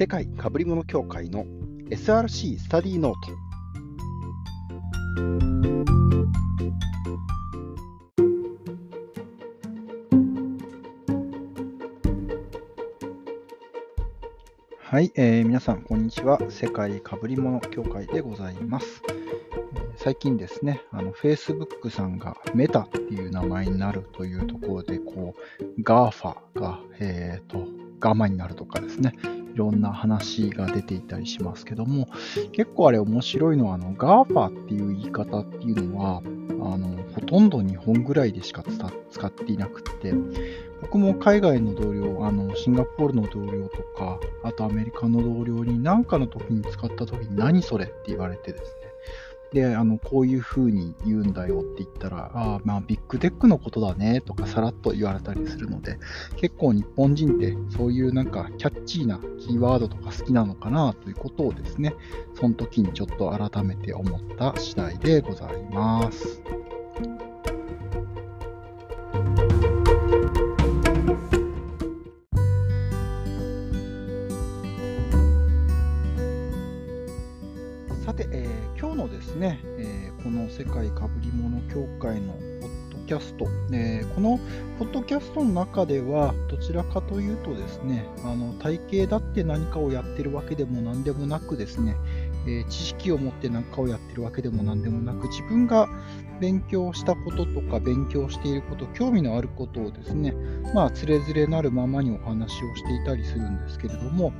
世界かぶり物協会の SRC スタディノート。はい、えー、皆さんこんにちは。世界かぶり物協会でございます。最近ですね、あの Facebook さんがメタっていう名前になるというところで、こう、GAFA が、えっ、ー、と、ガマになるとかですね、いろんな話が出ていたりしますけども、結構あれ面白いのは、あの、GAFA っていう言い方っていうのは、あの、ほとんど日本ぐらいでしか使っていなくて、僕も海外の同僚、あの、シンガポールの同僚とか、あとアメリカの同僚に何かの時に使った時に何それって言われてですね、で、あの、こういうふうに言うんだよって言ったら、ああ、まあ、ビッグテックのことだねとかさらっと言われたりするので、結構日本人ってそういうなんかキャッチーなキーワードとか好きなのかなということをですね、その時にちょっと改めて思った次第でございます。ですね、えー、この世界かぶり物協会のポッドキャスト、えー、このポッドキャストの中ではどちらかというとですね、あの体型だって何かをやってるわけでも何でもなくですね、え知識を持って何かをやってるわけでも何でもなく、自分が勉強したこととか勉強していること、興味のあることをですね、まあ、つれづれなるままにお話をしていたりするんですけれども、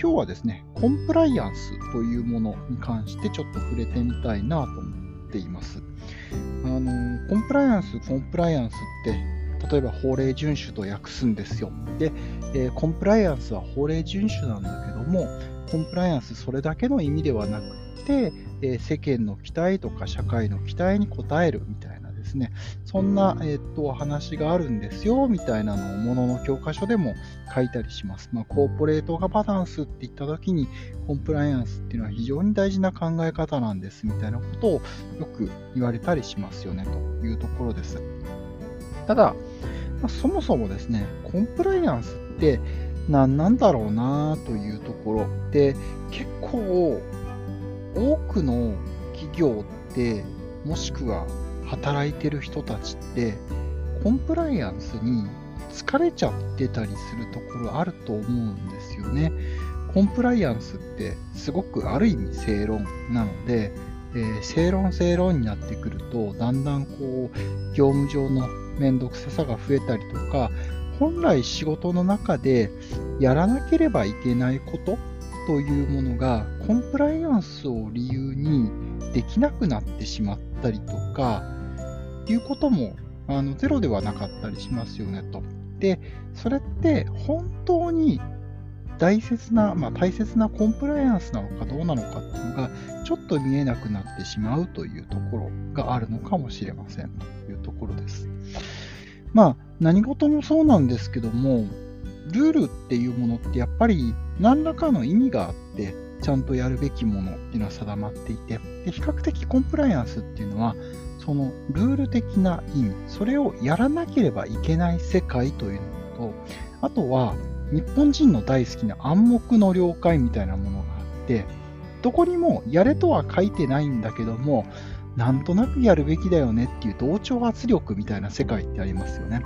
今日はですね、コンプライアンスというものに関してちょっと触れてみたいなと思っています。あのコンプライアンス、コンプライアンスって、例えば法令遵守と訳すんですよ。で、えー、コンプライアンスは法令遵守なんだけども、コンプライアンスそれだけの意味ではなくて、えー、世間の期待とか社会の期待に応えるみたいなですね、そんな、えー、っと話があるんですよみたいなのをものの教科書でも書いたりします。まあ、コーポレートガバナンスって言った時にコンプライアンスっていうのは非常に大事な考え方なんですみたいなことをよく言われたりしますよねというところです。ただ、まあ、そもそもですね、コンプライアンスって何なんだろうなというところで結構多くの企業ってもしくは働いてる人たちってコンプライアンスに疲れちゃってたりするところあると思うんですよね。コンプライアンスってすごくある意味正論なので、えー、正論正論になってくるとだんだんこう業務上の面倒くささが増えたりとか本来仕事の中でやらなければいけないことというものがコンプライアンスを理由にできなくなってしまったりとかいうこともあのゼロではなかったりしますよねと。で、それって本当に大切な、まあ、大切なコンプライアンスなのかどうなのかっていうのがちょっと見えなくなってしまうというところがあるのかもしれませんというところです。まあ何事もそうなんですけども、ルールっていうものってやっぱり何らかの意味があって、ちゃんとやるべきものっていうのは定まっていて、で比較的コンプライアンスっていうのは、そのルール的な意味、それをやらなければいけない世界というのと、あとは日本人の大好きな暗黙の了解みたいなものがあって、どこにもやれとは書いてないんだけども、なんとなくやるべきだよねっていう同調圧力みたいな世界ってありますよね。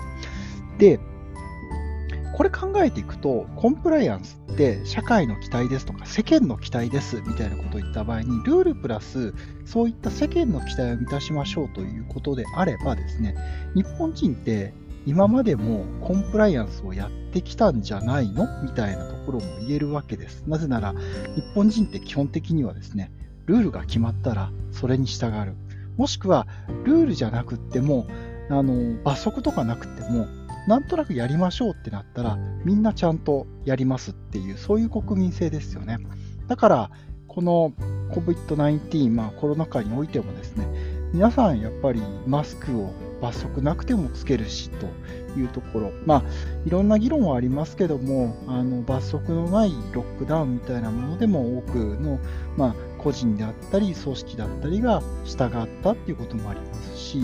で、これ考えていくと、コンプライアンスって社会の期待ですとか世間の期待ですみたいなことを言った場合に、ルールプラスそういった世間の期待を満たしましょうということであればですね、日本人って今までもコンプライアンスをやってきたんじゃないのみたいなところも言えるわけです。なぜなら、日本人って基本的にはですね、ルールが決まったらそれに従う。もしくは、ルールじゃなくっても、あの罰則とかなくても、なんとなくやりましょうってなったら、みんなちゃんとやりますっていう、そういう国民性ですよね。だから、この COVID-19、まあ、コロナ禍においてもですね、皆さんやっぱりマスクを罰則なくてもつけるしというところ、まあ、いろんな議論はありますけども、あの罰則のないロックダウンみたいなものでも多くの、まあ、個人であったり、組織だったりが従ったっていうこともありますし、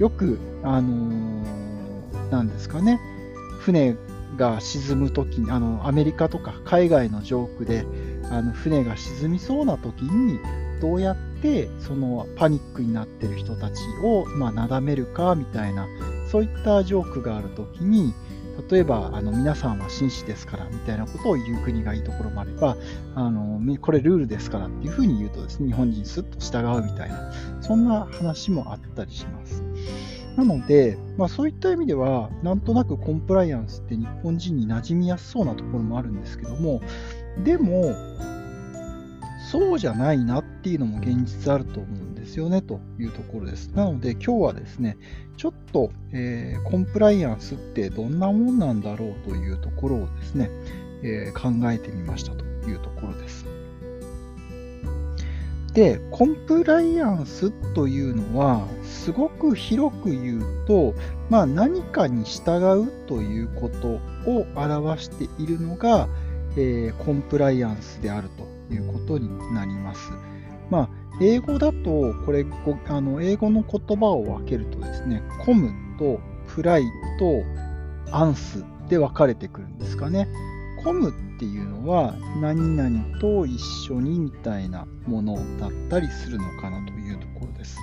よく、あのー、なんですかね、船が沈むときにあの、アメリカとか海外のジョークで、あの船が沈みそうなときに、どうやってそのパニックになってる人たちを、まあ、なだめるかみたいな、そういったジョークがあるときに、例えば、あの皆さんは紳士ですからみたいなことを言う国がいいところもあれば、あのこれルールですからっていうふうに言うとですね、日本人すっと従うみたいな、そんな話もあったりします。なので、まあ、そういった意味では、なんとなくコンプライアンスって日本人に馴染みやすそうなところもあるんですけども、でも、そうじゃないなっていうのも現実あると思うんですよねというところです。なので今日はですね、ちょっと、えー、コンプライアンスってどんなもんなんだろうというところをですね、えー、考えてみましたというところです。で、コンプライアンスというのは、すごく広く言うと、まあ、何かに従うということを表しているのが、えー、コンプライアンスであるということになります。まあ、英語だと、これ、あの英語の言葉を分けるとですね、コムとプライとアンスで分かれてくるんですかね。コムっていうのは何々と一緒にみたいなものだったりするのかなというところです。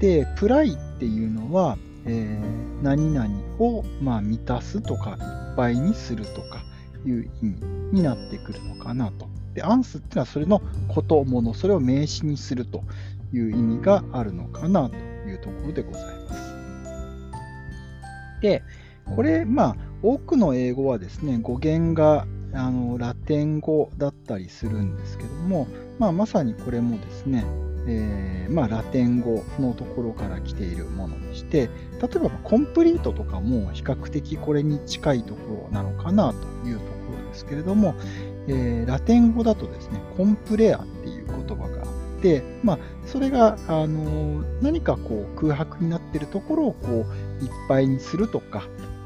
で、プライっていうのは、えー、何々を、まあ、満たすとかいっぱいにするとかいう意味になってくるのかなと。で、アンスっていうのはそれのこと、もの、それを名詞にするという意味があるのかなというところでございます。で、これ、まあ、多くの英語はですね、語源があのラテン語だったりするんですけども、まあ、まさにこれもですね、えー、まあ、ラテン語のところから来ているものでして、例えばコンプリートとかも比較的これに近いところなのかなというところですけれども、えー、ラテン語だとですね、コンプレアっていう言葉があって、まあ、それが、あの何かこう空白になっているところをこういっぱいにするとか、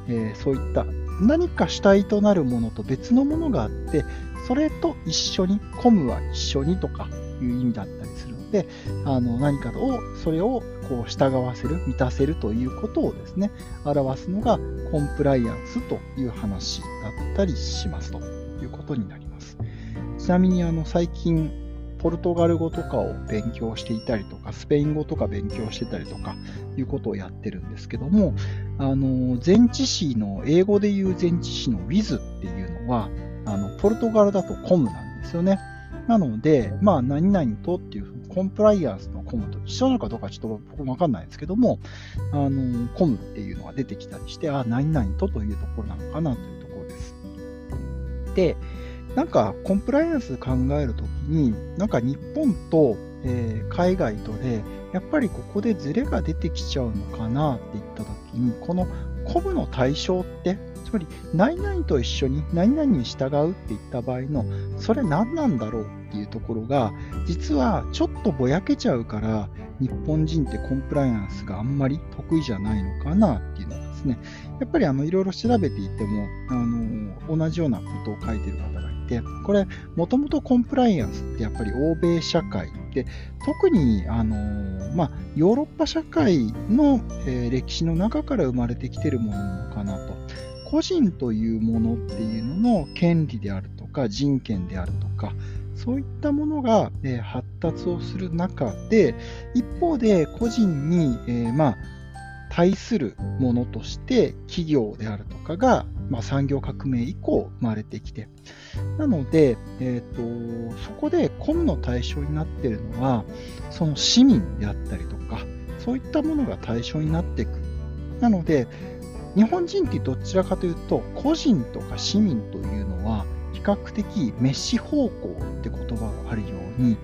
えー、そういった何か主体となるものと別のものがあって、それと一緒に、コムは一緒にとかいう意味だったりするので、あの何かを、それをこう従わせる、満たせるということをですね、表すのがコンプライアンスという話だったりしますということになります。ちなみにあの最近、ポルトガル語とかを勉強していたりとか、スペイン語とか勉強してたりとかいうことをやってるんですけども、あの前置詞の、英語で言う前置詞の with っていうのは、あのポルトガルだと com なんですよね。なので、まあ、何々とっていう、コンプライアンスのコムと一緒なのかどうかちょっと僕わかんないですけども、あの、コムっていうのが出てきたりして、あ、何々とというところなのかなというところです。で、なんかコンプライアンス考えるときに、なんか日本と、えー、海外とで、やっぱりここでズレが出てきちゃうのかなって言ったときに、このコムの対象って、つまり何々と一緒に何々に従うって言った場合の、それ何なんだろうっていうところが、実はちょっとぼやけちゃうから、日本人ってコンプライアンスがあんまり得意じゃないのかなっていうのがですね、やっぱりいろいろ調べていても、あの同じようなことを書いてる方がいて、これ、もともとコンプライアンスってやっぱり欧米社会で、特にあの、まあ、ヨーロッパ社会の、えー、歴史の中から生まれてきてるものなのかなと。個人というものっていうのの権利であるとか、人権であるとか、そういったものが、えー、発達をする中で、一方で個人に、え、まあ、対するものとして企業であるとかが、まあ、産業革命以降生まれてきて、なので、えーと、そこでコムの対象になっているのは、その市民であったりとか、そういったものが対象になっていく。なので、日本人ってどちらかというと、個人とか市民というのは、比較的メッシ方向って言葉があるように、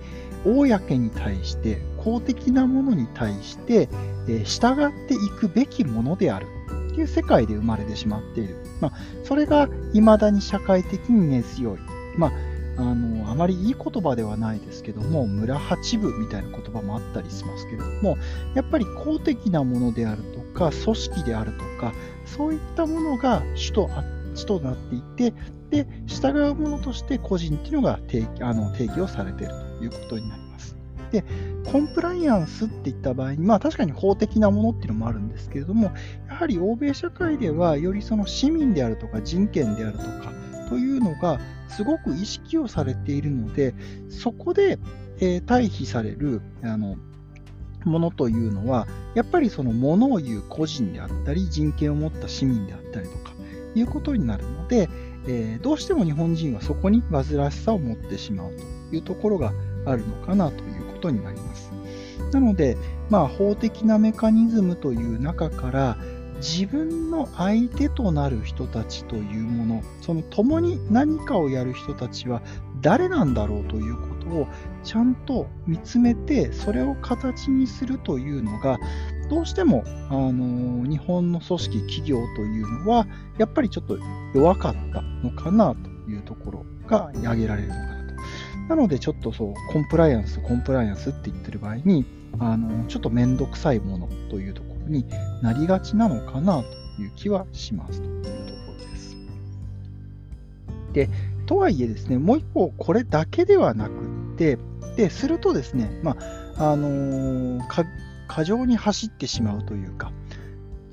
公に対して、公的なものに対して、えー、従っていくべきものであるっていう世界で生まれてしまっている。まあ、それが未だに社会的に根強い。まああの、あまりいい言葉ではないですけども、村八部みたいな言葉もあったりしますけれども、やっぱり公的なものであるとか、組織であるとか、そういったものが主と主となっていて、で、従うものとして個人っていうのが定あの定義をされているということになります。で、コンプライアンスっていった場合に、まあ確かに法的なものっていうのもあるんですけれども、やはり欧米社会ではよりその市民であるとか人権であるとかというのがすごく意識をされているので、そこで、えー、対比されるあのものというのは、やっぱりそのものを言う個人であったり、人権を持った市民であったりとかいうことになるので、えー、どうしても日本人はそこに煩わしさを持ってしまうというところがあるのかなということになります。なので、まあ、法的なメカニズムという中から、自分の相手となる人たちというもの、その共に何かをやる人たちは誰なんだろうということをちゃんと見つめて、それを形にするというのが、どうしても、あの日本の組織、企業というのは、やっぱりちょっと弱かったのかなというところが挙げられるのかな。ので、ちょっとそう、コンプライアンス、コンプライアンスって言ってる場合に、あのちょっとめんどくさいものというところになりがちなのかなという気はしますというところです。で、とはいえですね、もう一方、これだけではなくって、で、するとですね、まあ、あのー、過剰に走ってしまうというか、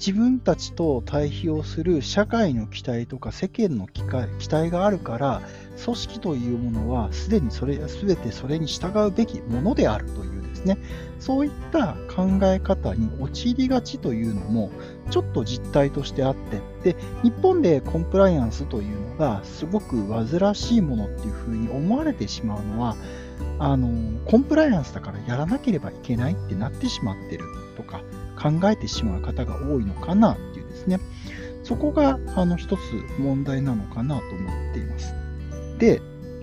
自分たちと対比をする社会の期待とか世間の期待があるから、組織というものはすでにそれ、すべてそれに従うべきものであるというですね、そういった考え方に陥りがちというのも、ちょっと実態としてあって、で、日本でコンプライアンスというのがすごく煩わしいものっていうふうに思われてしまうのは、あの、コンプライアンスだからやらなければいけないってなってしまってるとか、考えてしまう方が多いのかなっていうですね、そこがあの一つ問題なのかなと思っています。で、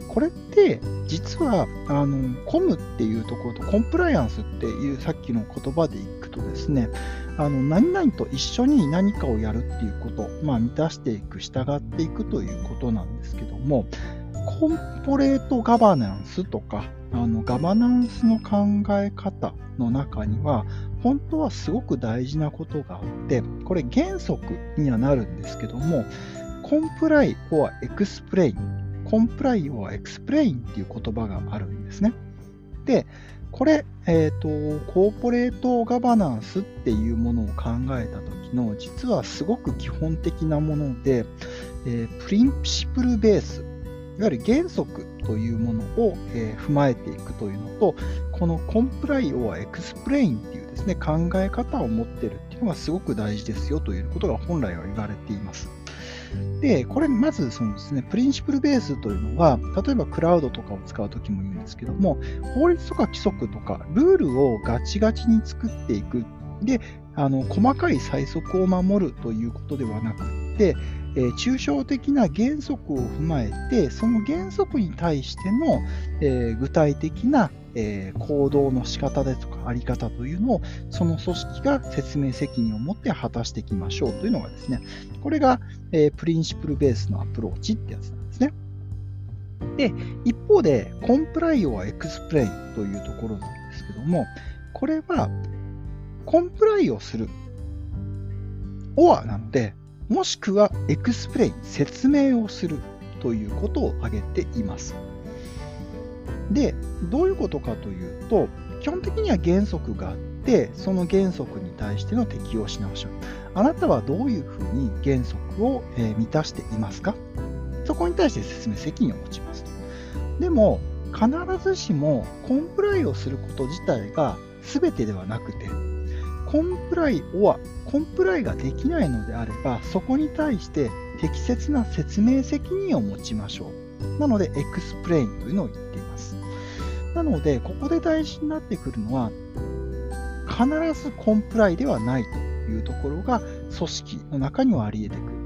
これって実はあのコムっていうところとコンプライアンスっていうさっきの言葉でいくとですねあの何々と一緒に何かをやるっていうこと、まあ、満たしていく従っていくということなんですけどもコンポレートガバナンスとかあのガバナンスの考え方の中には本当はすごく大事なことがあってこれ原則にはなるんですけどもコンプライ or エクスプレインコンプライオはエクスプレインっていう言葉があるんですね。で、これ、えっ、ー、と、コーポレートガバナンスっていうものを考えた時の、実はすごく基本的なもので、えー、プリンシプルベース、いわゆる原則というものを、えー、踏まえていくというのと、この comply or explain っていうですね、考え方を持ってるっていうのがすごく大事ですよということが本来は言われています。で、これまずそのですね、プリンシプルベースというのは、例えばクラウドとかを使うときも言うんですけども、法律とか規則とかルールをガチガチに作っていく。で、あの細かい最速を守るということではなくて、えー、抽象的な原則を踏まえて、その原則に対しての、えー、具体的なえー、行動の仕方ですとか、あり方というのを、その組織が説明責任を持って果たしていきましょうというのがですね、これが、えー、プリンシプルベースのアプローチってやつなんですね。で、一方で、 comply or explain というところなんですけども、これは、 comply をする、 or なので、もしくは explain、説明をするということを挙げています。で、どういうことかというと、基本的には原則があって、その原則に対しての適用し直しを。あなたはどういうふうに原則を、え満たしていますか？そこに対して説明責任を持ちますと。でも、必ずしも comply をすること自体が全てではなくて、 comply は comply ができないのであれば、そこに対して適切な説明責任を持ちましょう。なので、 explain というのを言っています。なので、ここで大事になってくるのは、必ずコンプライではないというところが組織の中にはあり得てくる。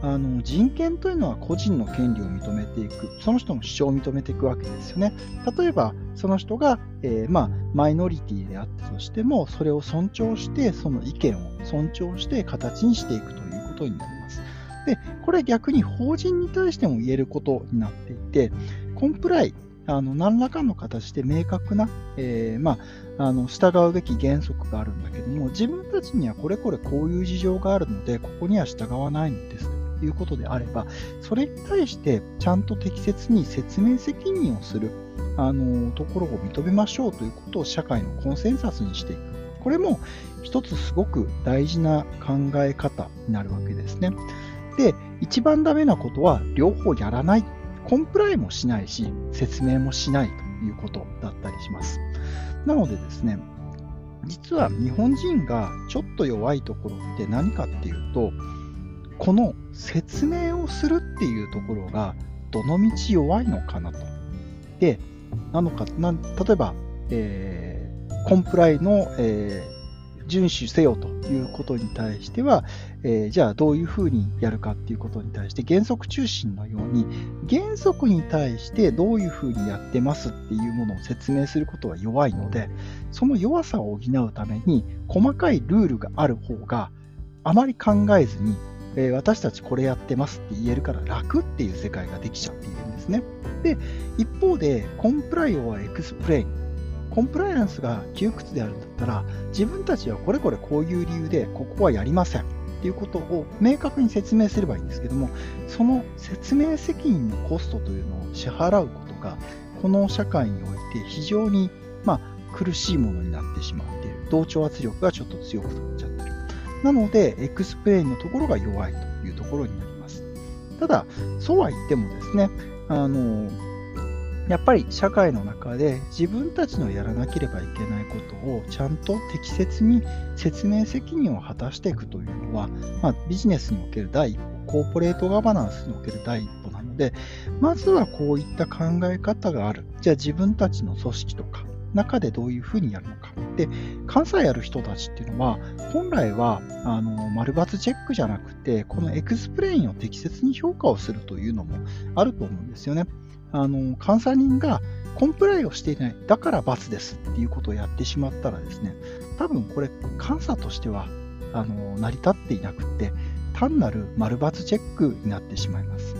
あの人権というのは個人の権利を認めていく、その人の主張を認めていくわけですよね。例えば、その人が、えー、まあ、マイノリティであったとしても、それを尊重して、その意見を尊重して形にしていくということになります。で、これ逆に法人に対しても言えることになっていて、コンプライあの何らかの形で明確な、えー、まあ、あの従うべき原則があるんだけども、自分たちにはこれこれこういう事情があるので、ここには従わないんですということであれば、それに対してちゃんと適切に説明責任をする。あのところを認めましょうということを社会のコンセンサスにしていく。これも一つすごく大事な考え方になるわけですね。で、一番ダメなことは両方やらない。コンプライもしないし、説明もしないということだったりします。なのでですね、実は日本人がちょっと弱いところって何かっていうと、この説明をするっていうところがどのみち弱いのかなと。で、なのか、な例えば、えー、コンプライの、えー遵守せよということに対しては、えー、じゃあどういうふうにやるかっていうことに対して原則中心のように原則に対してどういうふうにやってますっていうものを説明することは弱いのでその弱さを補うために細かいルールがある方があまり考えずに、えー、私たちこれやってますって言えるから楽っていう世界ができちゃっているんですね。で一方で comply or explainコンプライアンスが窮屈であるんだったら、自分たちはこれこれこういう理由で、ここはやりませんっていうことを明確に説明すればいいんですけども、その説明責任のコストというのを支払うことが、この社会において非常に、まあ、苦しいものになってしまっている。同調圧力がちょっと強くなっちゃってる。なので、 explain のところが弱いというところになります。ただ、そうは言ってもですね、あの、やっぱり社会の中で自分たちのやらなければいけないことをちゃんと適切に説明責任を果たしていくというのは、まあ、ビジネスにおける第一歩、コーポレートガバナンスにおける第一歩なので、まずはこういった考え方がある。じゃあ自分たちの組織とか、中でどういうふうにやるのか。で、監査やる人たちっていうのは、本来は、あの、丸罰チェックじゃなくて、この explain を適切に評価をするというのもあると思うんですよね。あの監査人が comply をしていない、だから罰ですっていうことをやってしまったらですね、多分これ、監査としてはあの成り立っていなくって、単なる丸バツチェックになってしまいます。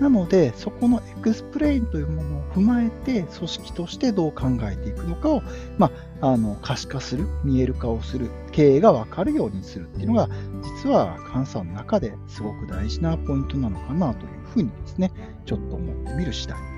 なので、そこの explain というものを踏まえて、組織としてどう考えていくのかを、まあ、あの可視化する、見える化をする、経営が分かるようにするっていうのが、実は監査の中ですごく大事なポイントなのかなというふうにですね、ちょっと思ってみる次第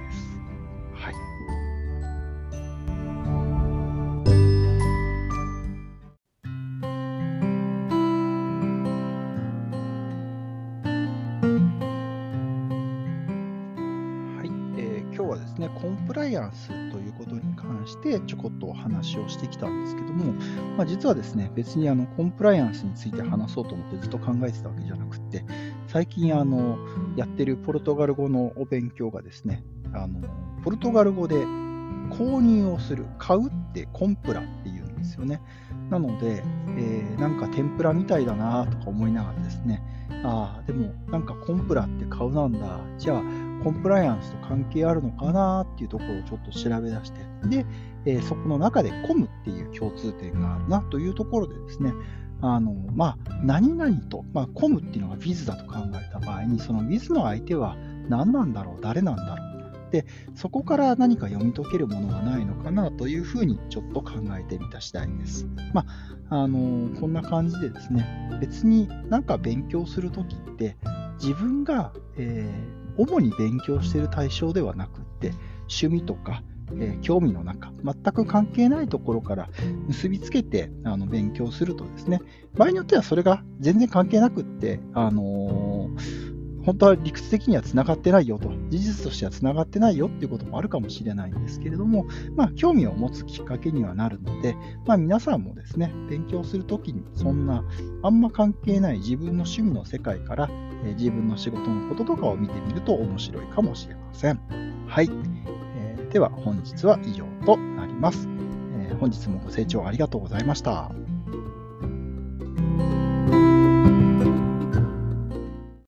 ね、コンプライアンスということに関してちょこっとお話をしてきたんですけども、まあ、実はですね、別にあのコンプライアンスについて話そうと思ってずっと考えてたわけじゃなくて、最近あのやってるポルトガル語のお勉強がですね、あのポルトガル語で購入をする、買うってコンプラって言うんですよね。なので、えー、なんか天ぷらみたいだなとか思いながらですね、ああ、でもなんかコンプラって買うなんだ、じゃあコンプライアンスと関係あるのかなっていうところをちょっと調べ出して、で、えー、そこの中でコムっていう共通点があるなというところでですね、あの、まあ、何々と、まあ、コムっていうのが with だと考えた場合に、その with の相手は何なんだろう、誰なんだろう。で、そこから何か読み解けるものがないのかなというふうにちょっと考えてみた次第です。まあ、あのこんな感じでですね、別になんか勉強するときって、自分が、えー、主に勉強している対象ではなくって、趣味とかえー、興味の中、全く関係ないところから結びつけてあの勉強するとですね、場合によってはそれが全然関係なくって、あのー本当は理屈的にはつながってないよと、事実としてはつながってないよっていうこともあるかもしれないんですけれども、まあ、興味を持つきっかけにはなるので、まあ、皆さんもですね、勉強するときに、そんなあんま関係ない自分の趣味の世界から、え自分の仕事のこととかを見てみると面白いかもしれません。はい。えーでは本日は以上となります。えー、本日もご清聴ありがとうございました。